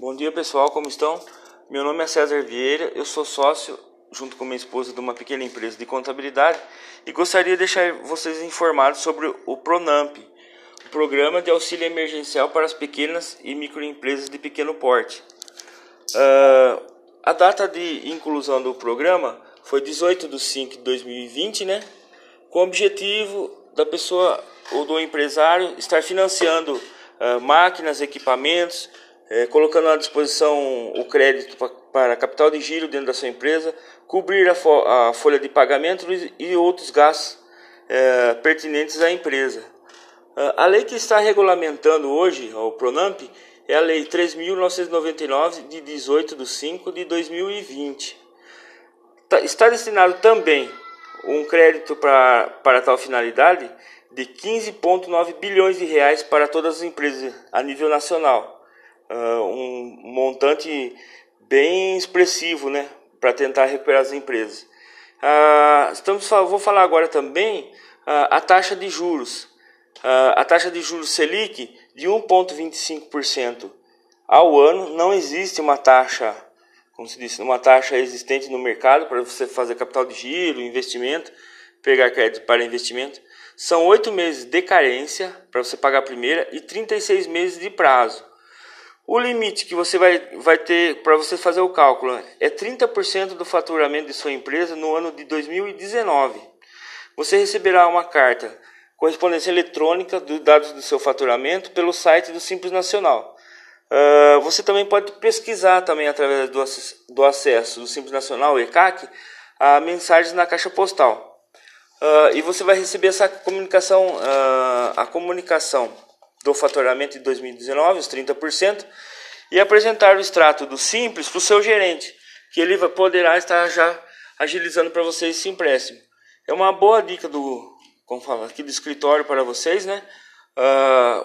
Bom dia pessoal, como estão? Meu nome é César Vieira, eu sou sócio, junto com minha esposa, de uma pequena empresa de contabilidade e gostaria de deixar vocês informados sobre o PRONAMP, o Programa de Auxílio Emergencial para as Pequenas e Microempresas de Pequeno Porte. Uh, a data de inclusão do programa foi 18 de 5 de 2020, né? Com o objetivo da pessoa ou do empresário estar financiando uh, máquinas, equipamentos, eh, colocando à disposição o crédito para capital de giro dentro da sua empresa, cobrir a, fo a folha de pagamento e outros gastos eh, pertinentes à empresa. Uh, a lei que está regulamentando hoje, o PRONAMP, é a Lei 3.999, de 18 de 5 de 2020. Tá, está destinado também um crédito pra, para tal finalidade de 15,9 bilhões de reais para todas as empresas a nível nacional. Uh, um montante bem expressivo né, para tentar recuperar as empresas. Uh, estamos, vou falar agora também uh, a taxa de juros. A taxa de juros Selic de 1,25% ao ano. Não existe uma taxa como se disse, uma taxa existente no mercado para você fazer capital de giro, investimento, pegar crédito para investimento. São oito meses de carência para você pagar a primeira e 36 meses de prazo. O limite que você vai, vai ter para você fazer o cálculo é 30% do faturamento de sua empresa no ano de 2019. Você receberá uma carta correspondência eletrônica dos dados do seu faturamento pelo site do Simples Nacional. Uh, você também pode pesquisar também através do, do acesso do Simples Nacional ECAC a mensagens na caixa postal. Uh, e você vai receber essa comunicação, uh, a comunicação do faturamento de 2019, os 30%, e apresentar o extrato do Simples para o seu gerente, que ele poderá estar já agilizando para vocês esse empréstimo. É uma boa dica do, como fala, aqui do escritório para vocês, né?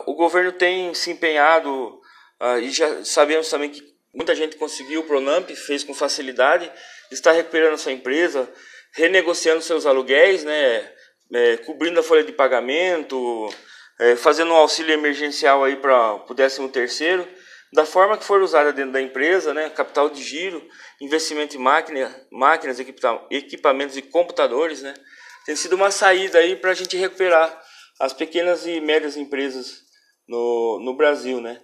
o governo tem se empenhado ah, e já sabemos também que muita gente conseguiu o Pronamp, fez com facilidade, está recuperando sua empresa, renegociando seus aluguéis, né, é, cobrindo a folha de pagamento, é, fazendo um auxílio emergencial aí para o 13 terceiro, da forma que for usada dentro da empresa, né, capital de giro, investimento em máquina, máquinas, equipamentos e computadores, né, tem sido uma saída aí para a gente recuperar as pequenas e médias empresas no, no Brasil, né.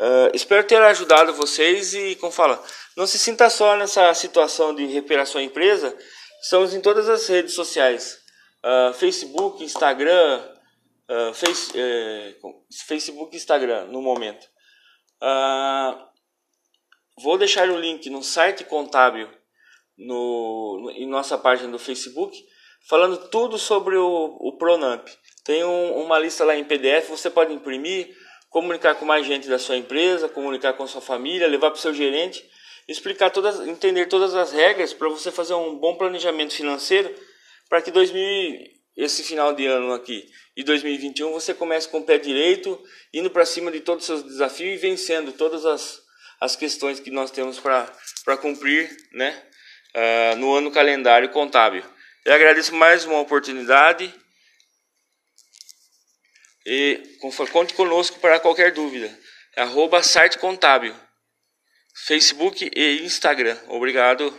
Uh, espero ter ajudado vocês e, como fala, não se sinta só nessa situação de recuperar sua empresa. Estamos em todas as redes sociais: uh, Facebook, Instagram, uh, face, eh, Facebook, Instagram, no momento. vou deixar o link no site contábil no, em nossa página do Facebook, falando tudo sobre o, o Pronamp. Tem um, uma lista lá em PDF, você pode imprimir comunicar com mais gente da sua empresa, comunicar com a sua família, levar para o seu gerente, explicar todas, entender todas as regras para você fazer um bom planejamento financeiro para que 2000 esse final de ano aqui e 2021 você comece com o pé direito, indo para cima de todos os seus desafios e vencendo todas as, as questões que nós temos para cumprir né, uh, no ano calendário contábil. Eu agradeço mais uma oportunidade e conte conosco para qualquer dúvida. Arroba site contábil. Facebook e Instagram. Obrigado.